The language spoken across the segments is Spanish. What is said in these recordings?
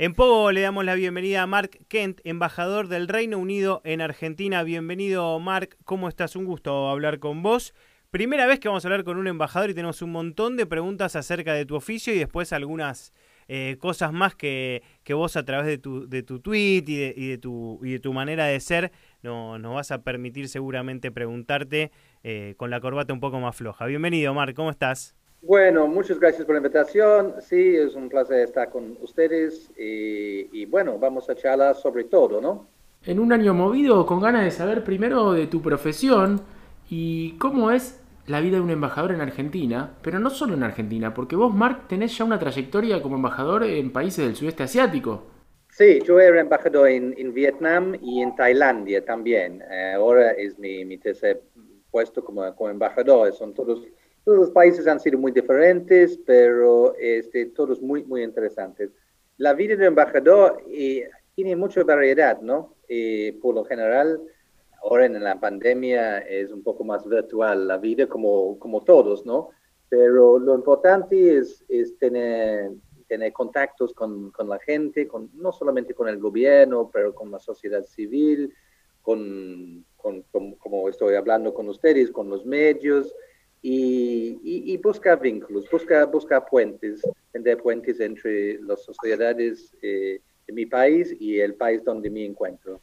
En Pogo le damos la bienvenida a Mark Kent, embajador del Reino Unido en Argentina. Bienvenido, Mark. ¿Cómo estás? Un gusto hablar con vos. Primera vez que vamos a hablar con un embajador y tenemos un montón de preguntas acerca de tu oficio y después algunas eh, cosas más que, vos a través de tu, de tu tweet y de, y de, tu, y de tu manera de ser no, nos vas a permitir seguramente preguntarte eh, con la corbata un poco más floja. Bienvenido, Mark. ¿Cómo estás? Bueno, muchas gracias por la invitación. Sí, es un placer estar con ustedes y, y, bueno, vamos a charlar sobre todo, ¿no? En un año movido, con ganas de saber primero de tu profesión y cómo es la vida de un embajador en Argentina, pero no solo en Argentina, porque vos, Mark, tenés ya una trayectoria como embajador en países del sudeste asiático. Sí, yo era embajador en, en Vietnam y en Tailandia también. Eh, ahora es mi, mi tercer puesto como, como embajador. Son todos todos los países han sido muy diferentes, pero este, todos muy, muy interesantes. La vida de embajador eh, tiene mucha variedad, ¿no? Eh, por lo general, ahora en la pandemia es un poco más virtual la vida, como, como todos, ¿no? Pero lo importante es, es tener, tener contactos con, con la gente, con, no solamente con el gobierno, pero con la sociedad civil, con, con, con como estoy hablando con ustedes, con los medios y, y, buscar vínculos, buscar, buscar puentes, tender puentes entre las sociedades eh, de mi país y el país donde me encuentro.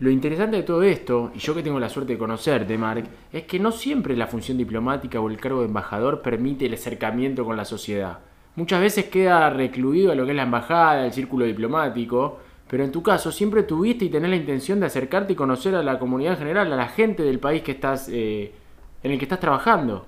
Lo interesante de todo esto, y yo que tengo la suerte de conocerte, Mark, es que no siempre la función diplomática o el cargo de embajador permite el acercamiento con la sociedad. Muchas veces queda recluido a lo que es la embajada, el círculo diplomático, pero en tu caso siempre tuviste y tenés la intención de acercarte y conocer a la comunidad en general, a la gente del país que estás eh, en el que estás trabajando?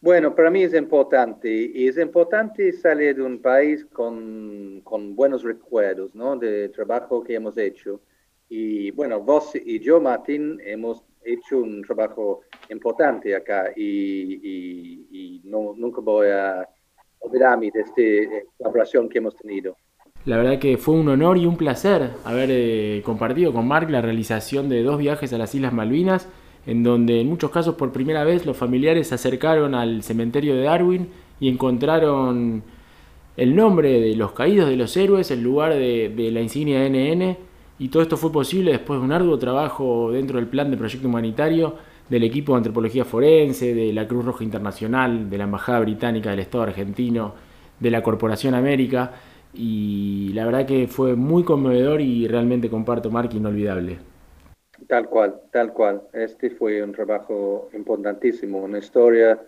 Bueno, para mí es importante y es importante salir de un país con, con buenos recuerdos ¿no? de trabajo que hemos hecho. Y bueno, vos y yo, Martín, hemos hecho un trabajo importante acá y, y, y no, nunca voy a olvidarme de esta colaboración que hemos tenido. La verdad que fue un honor y un placer haber eh, compartido con Mark la realización de dos viajes a las Islas Malvinas en donde en muchos casos por primera vez los familiares se acercaron al cementerio de Darwin y encontraron el nombre de los caídos de los héroes, el lugar de, la insignia NN, y todo esto fue posible después de un arduo trabajo dentro del plan de proyecto humanitario del equipo de antropología forense, de la Cruz Roja Internacional, de la Embajada Británica del Estado argentino, de la Corporación América, y la verdad que fue muy conmovedor y realmente comparto, Mark, inolvidable. Tal cual, tal cual. Este fue un trabajo importantísimo, una historia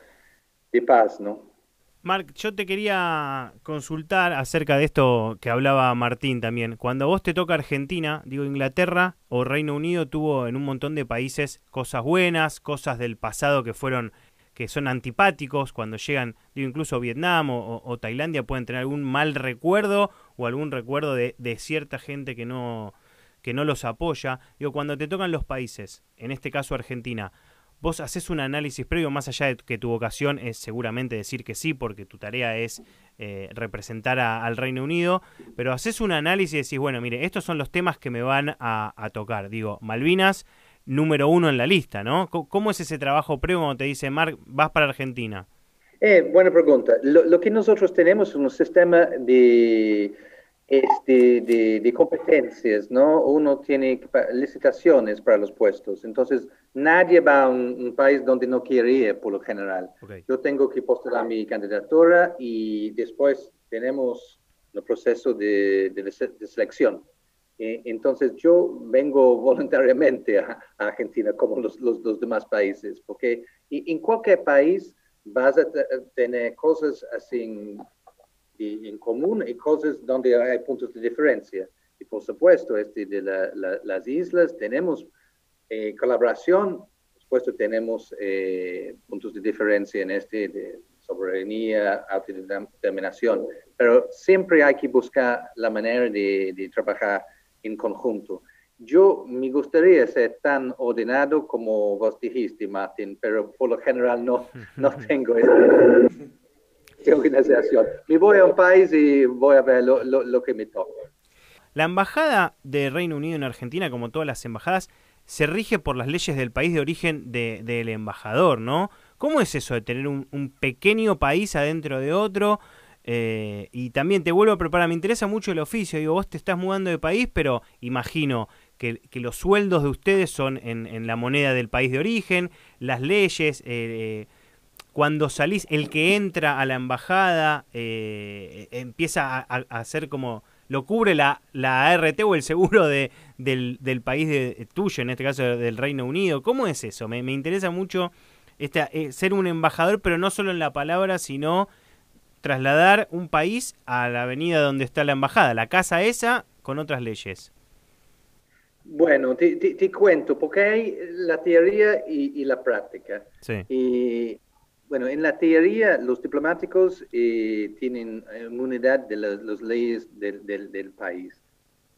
de paz, ¿no? Marc, yo te quería consultar acerca de esto que hablaba Martín también. Cuando vos te toca Argentina, digo Inglaterra o Reino Unido tuvo en un montón de países cosas buenas, cosas del pasado que fueron que son antipáticos cuando llegan, digo incluso Vietnam o, o Tailandia pueden tener algún mal recuerdo o algún recuerdo de, de cierta gente que no que no los apoya. Digo, cuando te tocan los países, en este caso Argentina, vos haces un análisis previo, más allá de que tu vocación es seguramente decir que sí, porque tu tarea es eh, representar a, al Reino Unido, pero haces un análisis y decís, bueno, mire, estos son los temas que me van a, tocar. Digo, Malvinas, número uno en la lista, ¿no? ¿Cómo es ese trabajo previo cuando te dice, Mark, vas para Argentina? Eh, buena pregunta. Lo que nosotros tenemos es un sistema de este, de, de, competencias, ¿no? Uno tiene licitaciones para los puestos, entonces nadie va a un, un país donde no quiere ir por lo general. Okay. Yo tengo que postular mi candidatura y después tenemos el proceso de, de, de selección. Eh, entonces yo vengo voluntariamente a, a Argentina como los, los, los, demás países, porque en cualquier país vas a tener cosas así en común y cosas donde hay puntos de diferencia. Y por supuesto, este de la, la, las islas tenemos eh, colaboración, por supuesto tenemos eh, puntos de diferencia en este de soberanía, autodeterminación, pero siempre hay que buscar la manera de, de trabajar en conjunto. Yo me gustaría ser tan ordenado como vos dijiste, Martín, pero por lo general no, no tengo organización. Me voy a un país y voy a ver lo, que me toca. La embajada de Reino Unido en Argentina, como todas las embajadas, se rige por las leyes del país de origen de, del embajador, ¿no? ¿Cómo es eso de tener un, pequeño país adentro de otro? Eh, y también te vuelvo a preparar, me interesa mucho el oficio, digo, vos te estás mudando de país, pero imagino que, los sueldos de ustedes son en, la moneda del país de origen, las leyes, eh, cuando salís, el que entra a la embajada eh, empieza a, hacer como, lo cubre la, la ART o el seguro de, del, del país de, tuyo, en este caso del Reino Unido. ¿Cómo es eso? Me, me interesa mucho este, ser un embajador, pero no solo en la palabra, sino trasladar un país a la avenida donde está la embajada, la casa esa con otras leyes. Bueno, te, te, cuento, porque hay la teoría y, la práctica. Sí. Y, bueno, en la teoría los diplomáticos eh, tienen inmunidad de las, leyes del, del, país,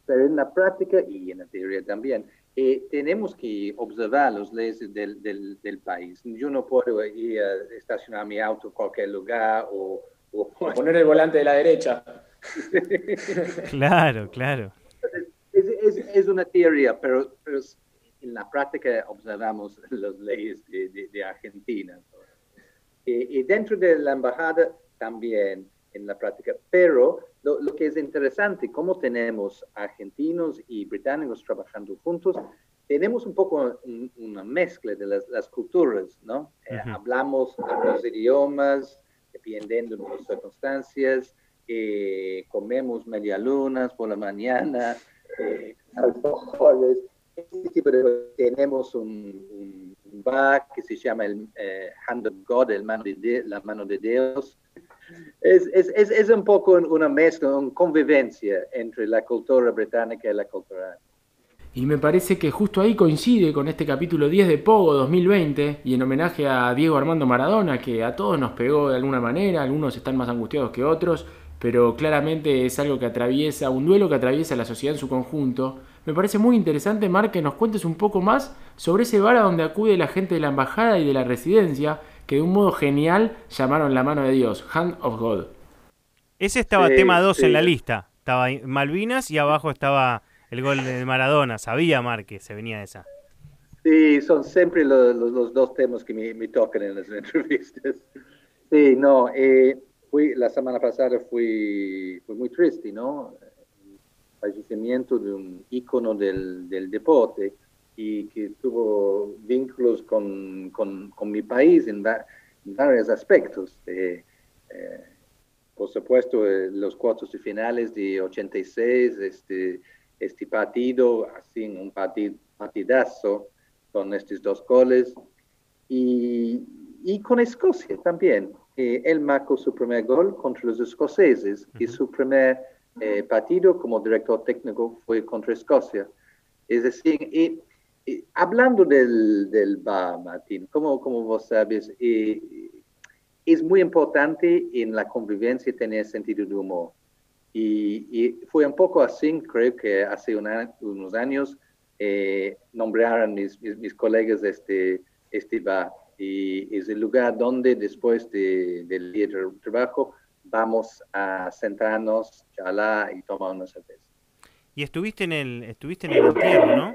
pero en la práctica y en la teoría también, eh, tenemos que observar las leyes del, del, país. Yo no puedo ir a estacionar mi auto en cualquier lugar o Poner el volante de la derecha. claro, claro. Es, una teoría, pero, en la práctica observamos las leyes de, Argentina. Y, dentro de la embajada también en la práctica. Pero lo, que es interesante, como tenemos argentinos y británicos trabajando juntos, tenemos un poco una mezcla de las, culturas, ¿no? Eh, hablamos los idiomas, dependiendo de las circunstancias, eh, comemos medialunas por la mañana, eh, alcoholes, este tenemos un, bar que se llama el eh, Hand of God, el mano de, la mano de Dios. Es, es, es, es, un poco una mezcla, una convivencia entre la cultura británica y la cultura y me parece que justo ahí coincide con este capítulo 10 de Pogo 2020 y en homenaje a Diego Armando Maradona, que a todos nos pegó de alguna manera, algunos están más angustiados que otros, pero claramente es algo que atraviesa, un duelo que atraviesa la sociedad en su conjunto. Me parece muy interesante, Mar, que nos cuentes un poco más sobre ese bar a donde acude la gente de la embajada y de la residencia, que de un modo genial llamaron la mano de Dios, Hand of God. Ese estaba tema 2 en la lista, estaba Malvinas y abajo estaba el gol de Maradona. Sabía Marque, se venía esa. Sí, son siempre los, dos temas que me, tocan en las entrevistas. Sí, no, eh, fui, la semana pasada fui, fui muy triste, ¿no? Fallecimiento de un ícono del, del deporte y que tuvo vínculos con, con, con mi país en, varios aspectos. Eh, eh, por supuesto, los cuartos de finales de 86, este, este partido, así un partidazo con estos dos goles. Y, y con Escocia también. Eh, él marcó su primer gol contra los escoceses y su primer eh, partido como director técnico fue contra Escocia. Es decir, hablando del, del bar, Martín, como, como vos sabes, es muy importante en la convivencia tener sentido de humor. Y, fue un poco así, creo que hace unos años eh, nombraron mis, mis, colegas este, este bar. Y es el lugar donde después de, del día de trabajo vamos a sentarnos, charlar y tomar una cerveza. Y estuviste en el, estuviste en el entierro, ¿no?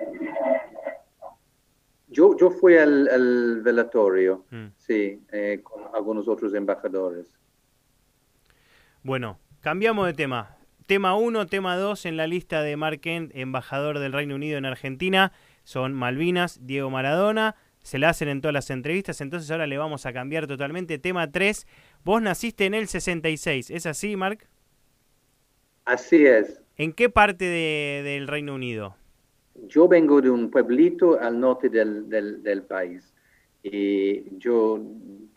Yo, yo fui al, velatorio, mm. sí, eh, con algunos otros embajadores. Bueno, Cambiamos de tema. Tema 1, tema 2 en la lista de Mark Kent, embajador del Reino Unido en Argentina, son Malvinas, Diego Maradona. Se la hacen en todas las entrevistas, entonces ahora le vamos a cambiar totalmente. Tema 3, vos naciste en el 66, ¿es así, Mark? Así es. ¿En qué parte del Reino Unido? Yo vengo de un pueblito al norte del, del país. Y yo,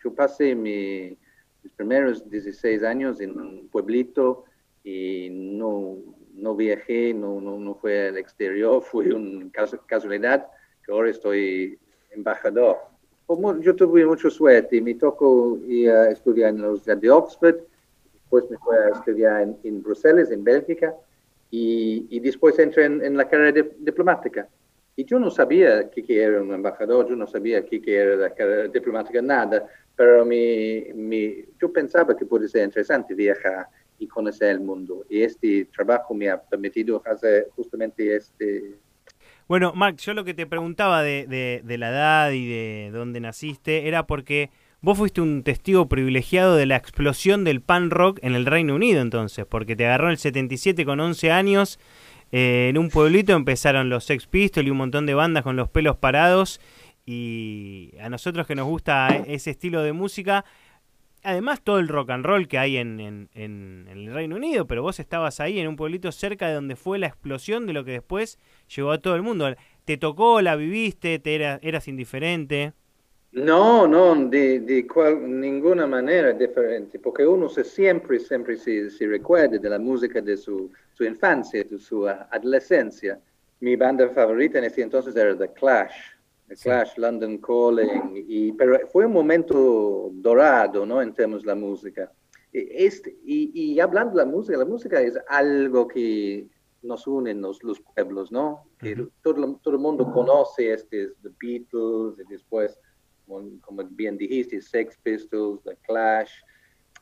yo pasé mi, mis primeros 16 años en un pueblito y no, no viajé, no, no, no fue al exterior, fue una casualidad que ahora estoy embajador. Yo tuve mucha suerte, me tocó ir a estudiar en la Universidad de Oxford, después me fui a estudiar en, en Bruselas, en Bélgica, y, y después entré en, la carrera diplomática. Y yo no sabía qué, era un embajador, yo no sabía qué, qué era la carrera diplomática, nada pero yo pensaba que puede ser interesante viajar y conocer el mundo. Y este trabajo me ha permitido hacer justamente este... Bueno, Mark, yo lo que te preguntaba de, de, la edad y de dónde naciste era porque vos fuiste un testigo privilegiado de la explosión del pan rock en el Reino Unido entonces, porque te agarró en el 77 con 11 años, eh, en un pueblito empezaron los Sex Pistols y un montón de bandas con los pelos parados, y a nosotros que nos gusta ese estilo de música, además todo el rock and roll que hay en, en, el Reino Unido, pero vos estabas ahí en un pueblito cerca de donde fue la explosión de lo que después llegó a todo el mundo. ¿Te tocó, la viviste, te eras indiferente? No, no, de, de ninguna manera diferente, porque uno se siempre, siempre se, se recuerda de la música de su, su infancia, de su adolescencia. Mi banda favorita en ese entonces era The Clash The Clash, London Calling, y, pero fue un momento dorado, ¿no? En términos de la música. E, este, y, y, hablando de la música, la música es algo que nos une los, los pueblos, ¿no? Que todo, todo, el mundo conoce este, The Beatles, y después, como, bien dijiste, Sex Pistols, The Clash.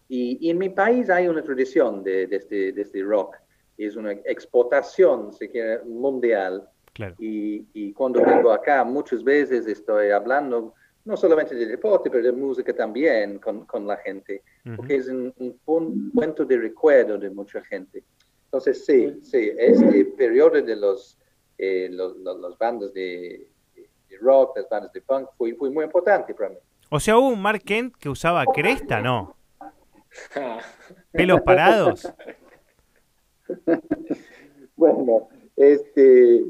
Y, y, en mi país hay una tradición de, de, este, de este rock. Es una exportación, si quiere, mundial y, cuando vengo acá, muchas veces estoy hablando no solamente de deporte, pero de música también con, con la gente, porque es un, un, punto de recuerdo de mucha gente. Entonces, sí, sí, este periodo de los, eh, los, los, bandas de, rock, las bandas de punk, fue, fue muy importante para mí. O sea, hubo un Mark Kent que usaba cresta, ¿no? ¿Pelos parados? bueno, este,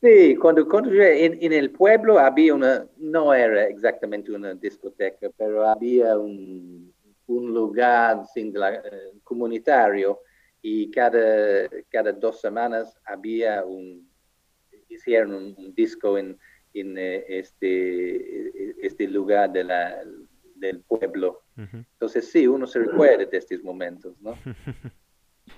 Sí, cuando, cuando en, en, el pueblo había una, no era exactamente una discoteca, pero había un, un lugar sin eh, comunitario y cada, cada dos semanas había un, hicieron un, disco en, en eh, este, este lugar de la, del pueblo. Entonces sí, uno se recuerda de estos momentos, ¿no?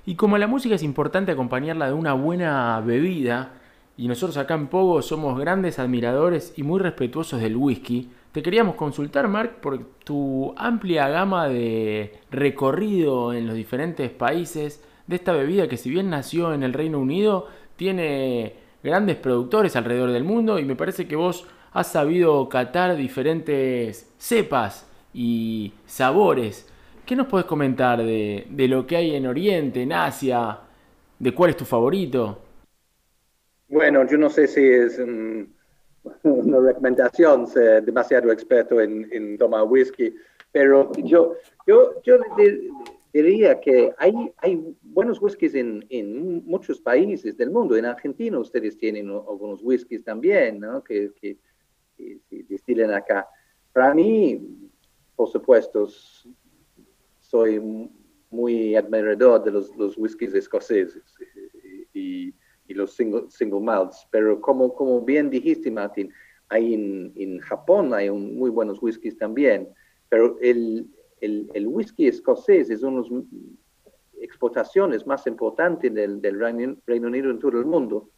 Y como la música es importante acompañarla de una buena bebida, y nosotros acá en Pogo somos grandes admiradores y muy respetuosos del whisky, te queríamos consultar, Mark, por tu amplia gama de recorrido en los diferentes países de esta bebida que si bien nació en el Reino Unido, tiene grandes productores alrededor del mundo y me parece que vos has sabido catar diferentes cepas y sabores. ¿Qué nos puedes comentar de, de lo que hay en Oriente, en Asia? ¿De cuál es tu favorito? Bueno, yo no sé si es una recomendación ser demasiado experto en, tomar whisky, pero yo, yo, yo diría que hay, hay buenos whiskies en, en, muchos países del mundo. En Argentina ustedes tienen algunos whiskies también, ¿no? Que, que, destilan acá. Para mí, por supuesto, soy muy admirador de los, los whiskies escoceses. Y, y los single, single malts. Pero como, como bien dijiste, Martín, hay en, en Japón hay un, muy buenos whiskies también, pero el, el, el whisky escocés es una de las exportaciones más importantes del, del Reino, Unido en todo el mundo,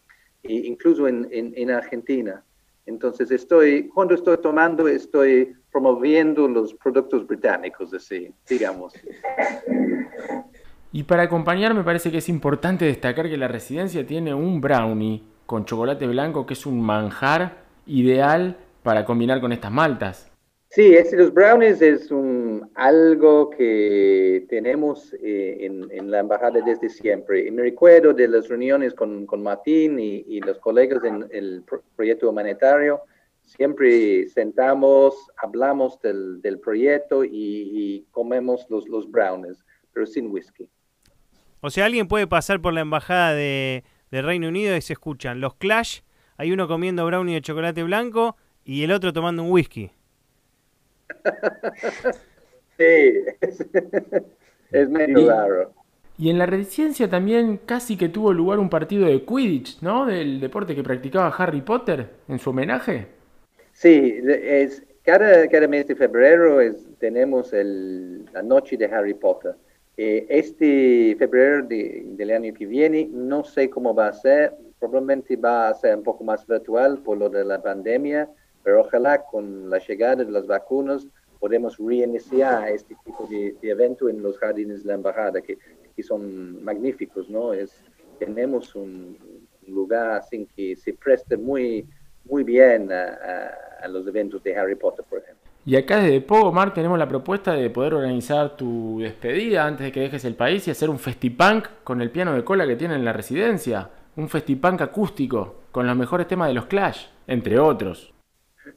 e incluso en, en, en Argentina. Entonces, estoy, cuando estoy tomando, estoy promoviendo los productos británicos, así, digamos. Y para acompañar me parece que es importante destacar que la residencia tiene un brownie con chocolate blanco que es un manjar ideal para combinar con estas maltas. Sí, este, los brownies es un, algo que tenemos eh, en, la embajada desde siempre. Y me recuerdo de las reuniones con, con Martín y, los colegas en el proyecto humanitario. Siempre sentamos, hablamos del, del proyecto y, y, comemos los, los brownies, pero sin whisky. O sea, alguien puede pasar por la embajada de, Reino Unido y se escuchan los Clash, hay uno comiendo brownie de chocolate blanco y el otro tomando un whisky. sí, es, medio raro. Y en la residencia también casi que tuvo lugar un partido de Quidditch, ¿no? Del deporte que practicaba Harry Potter en su homenaje. Sí, es, cada, cada mes de febrero es, tenemos el, la noche de Harry Potter. Eh, este febrero del año que viene, no sé cómo va a ser, probablemente va a ser un poco más virtual por lo de la pandemia, pero ojalá con la llegada de las vacunas podemos reiniciar este tipo de, evento en los jardines de la embajada, que, son magníficos, ¿no? Es, tenemos un, lugar así que se presta muy, muy bien a los eventos de Harry Potter, por ejemplo. Y acá desde Pogo, Mark, tenemos la propuesta de poder organizar tu despedida antes de que dejes el país y hacer un festipunk con el piano de cola que tienen en la residencia. Un festipunk acústico con los mejores temas de los Clash, entre otros.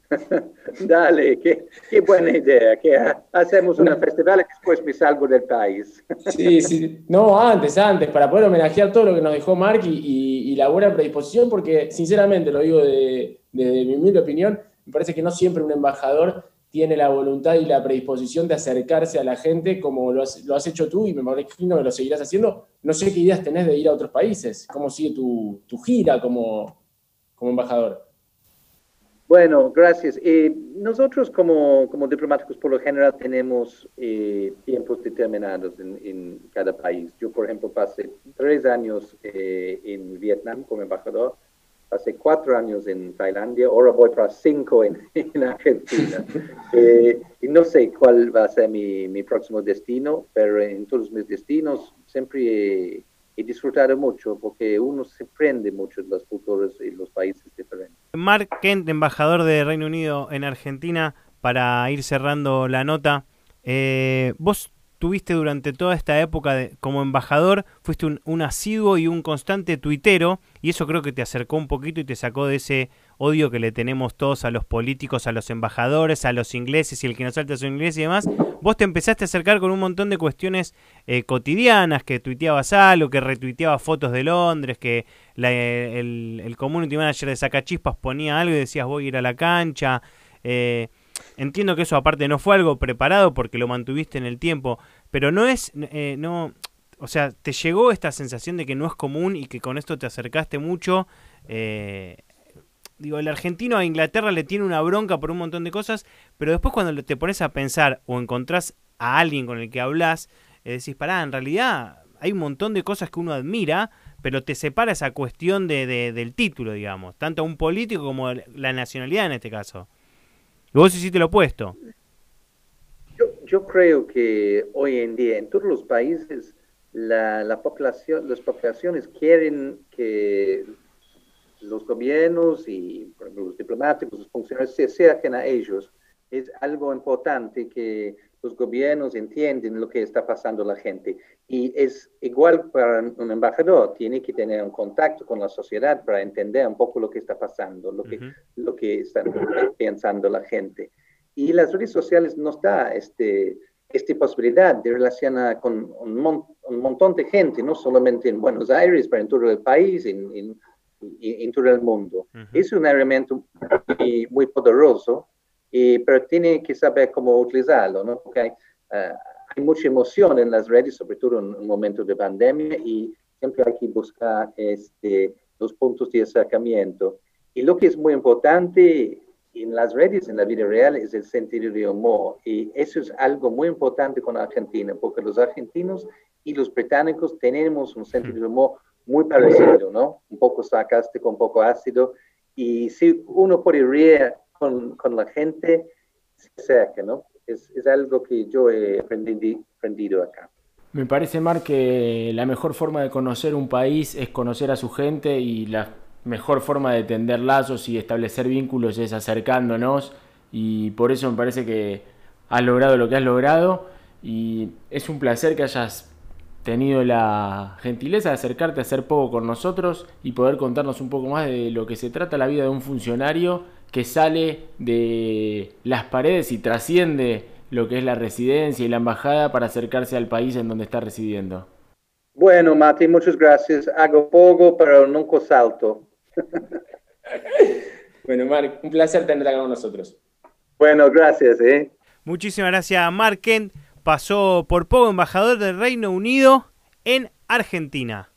Dale, qué, buena idea. Que hacemos una festival y después me salgo del país. Sí, sí. No, antes, antes, para poder homenajear todo lo que nos dejó Mark y, la buena predisposición, porque sinceramente, lo digo de, de mi humilde opinión, me parece que no siempre un embajador tiene la voluntad y la predisposición de acercarse a la gente como lo has, hecho tú y me imagino que lo seguirás haciendo. No sé qué ideas tenés de ir a otros países, cómo sigue tu, gira como, como embajador. Bueno, gracias. Eh, nosotros como, como, diplomáticos por lo general tenemos eh, tiempos determinados en, cada país. Yo, por ejemplo, pasé tres años eh, en Vietnam como embajador hace cuatro años en Tailandia, ahora voy para cinco en, Argentina. Eh, y no sé cuál va a ser mi, mi, próximo destino, pero en todos mis destinos siempre he, disfrutado mucho porque uno se prende mucho de las culturas y los países diferentes. Mark Kent, embajador de Reino Unido en Argentina, para ir cerrando la nota, eh, vos tuviste durante toda esta época de, como embajador, fuiste un, asiduo y un constante tuitero, y eso creo que te acercó un poquito y te sacó de ese odio que le tenemos todos a los políticos, a los embajadores, a los ingleses y el que nos salta su inglés y demás. Vos te empezaste a acercar con un montón de cuestiones eh, cotidianas, que tuiteabas algo, que retuiteabas fotos de Londres, que el, el community manager de Sacachispas ponía algo y decías voy a ir a la cancha. Eh, Entiendo que eso aparte no fue algo preparado porque lo mantuviste en el tiempo, pero no es, eh, no, o sea, te llegó esta sensación de que no es común y que con esto te acercaste mucho. Eh, digo, el argentino a Inglaterra le tiene una bronca por un montón de cosas, pero después cuando te pones a pensar o encontrás a alguien con el que hablas, eh, decís, pará, en realidad hay un montón de cosas que uno admira, pero te separa esa cuestión de, del título, digamos, tanto a un político como la nacionalidad en este caso. Vos hiciste lo opuesto. Yo, yo, creo que hoy en día en todos los países la, la población, las poblaciones quieren que los gobiernos y los diplomáticos, los funcionarios se acerquen a ellos. Es algo importante que los gobiernos entienden lo que está pasando la gente. Y es igual para un embajador, tiene que tener un contacto con la sociedad para entender un poco lo que está pasando, lo que, lo que está pensando la gente. Y las redes sociales nos da este, esta posibilidad de relacionar con un, un, montón de gente, no solamente en Buenos Aires, pero en todo el país, en, en, en todo el mundo. Es un elemento muy, muy poderoso, y, pero tiene que saber cómo utilizarlo, ¿no? Porque hay, uh, hay mucha emoción en las redes, sobre todo en un momento de pandemia, y siempre hay que buscar este, los puntos de acercamiento. Y lo que es muy importante en las redes, en la vida real, es el sentido de humor. Y eso es algo muy importante con Argentina, porque los argentinos y los británicos tenemos un sentido de humor muy parecido, ¿no? Un poco sarcástico, un poco ácido. Y si uno puede reír con, con la gente, se acerca, ¿no? es, es algo que yo he aprendido acá. Me parece, Mar, que la mejor forma de conocer un país es conocer a su gente y la mejor forma de tender lazos y establecer vínculos es acercándonos y por eso me parece que has logrado lo que has logrado y es un placer que hayas tenido la gentileza de acercarte a hacer poco con nosotros y poder contarnos un poco más de lo que se trata la vida de un funcionario que sale de las paredes y trasciende lo que es la residencia y la embajada para acercarse al país en donde está residiendo. Bueno, Mati, muchas gracias. Hago poco, pero nunca salto. bueno, Mark, un placer tenerte acá con nosotros. Bueno, gracias. ¿eh? Muchísimas gracias, Mark Kent. Pasó por poco embajador del Reino Unido en Argentina.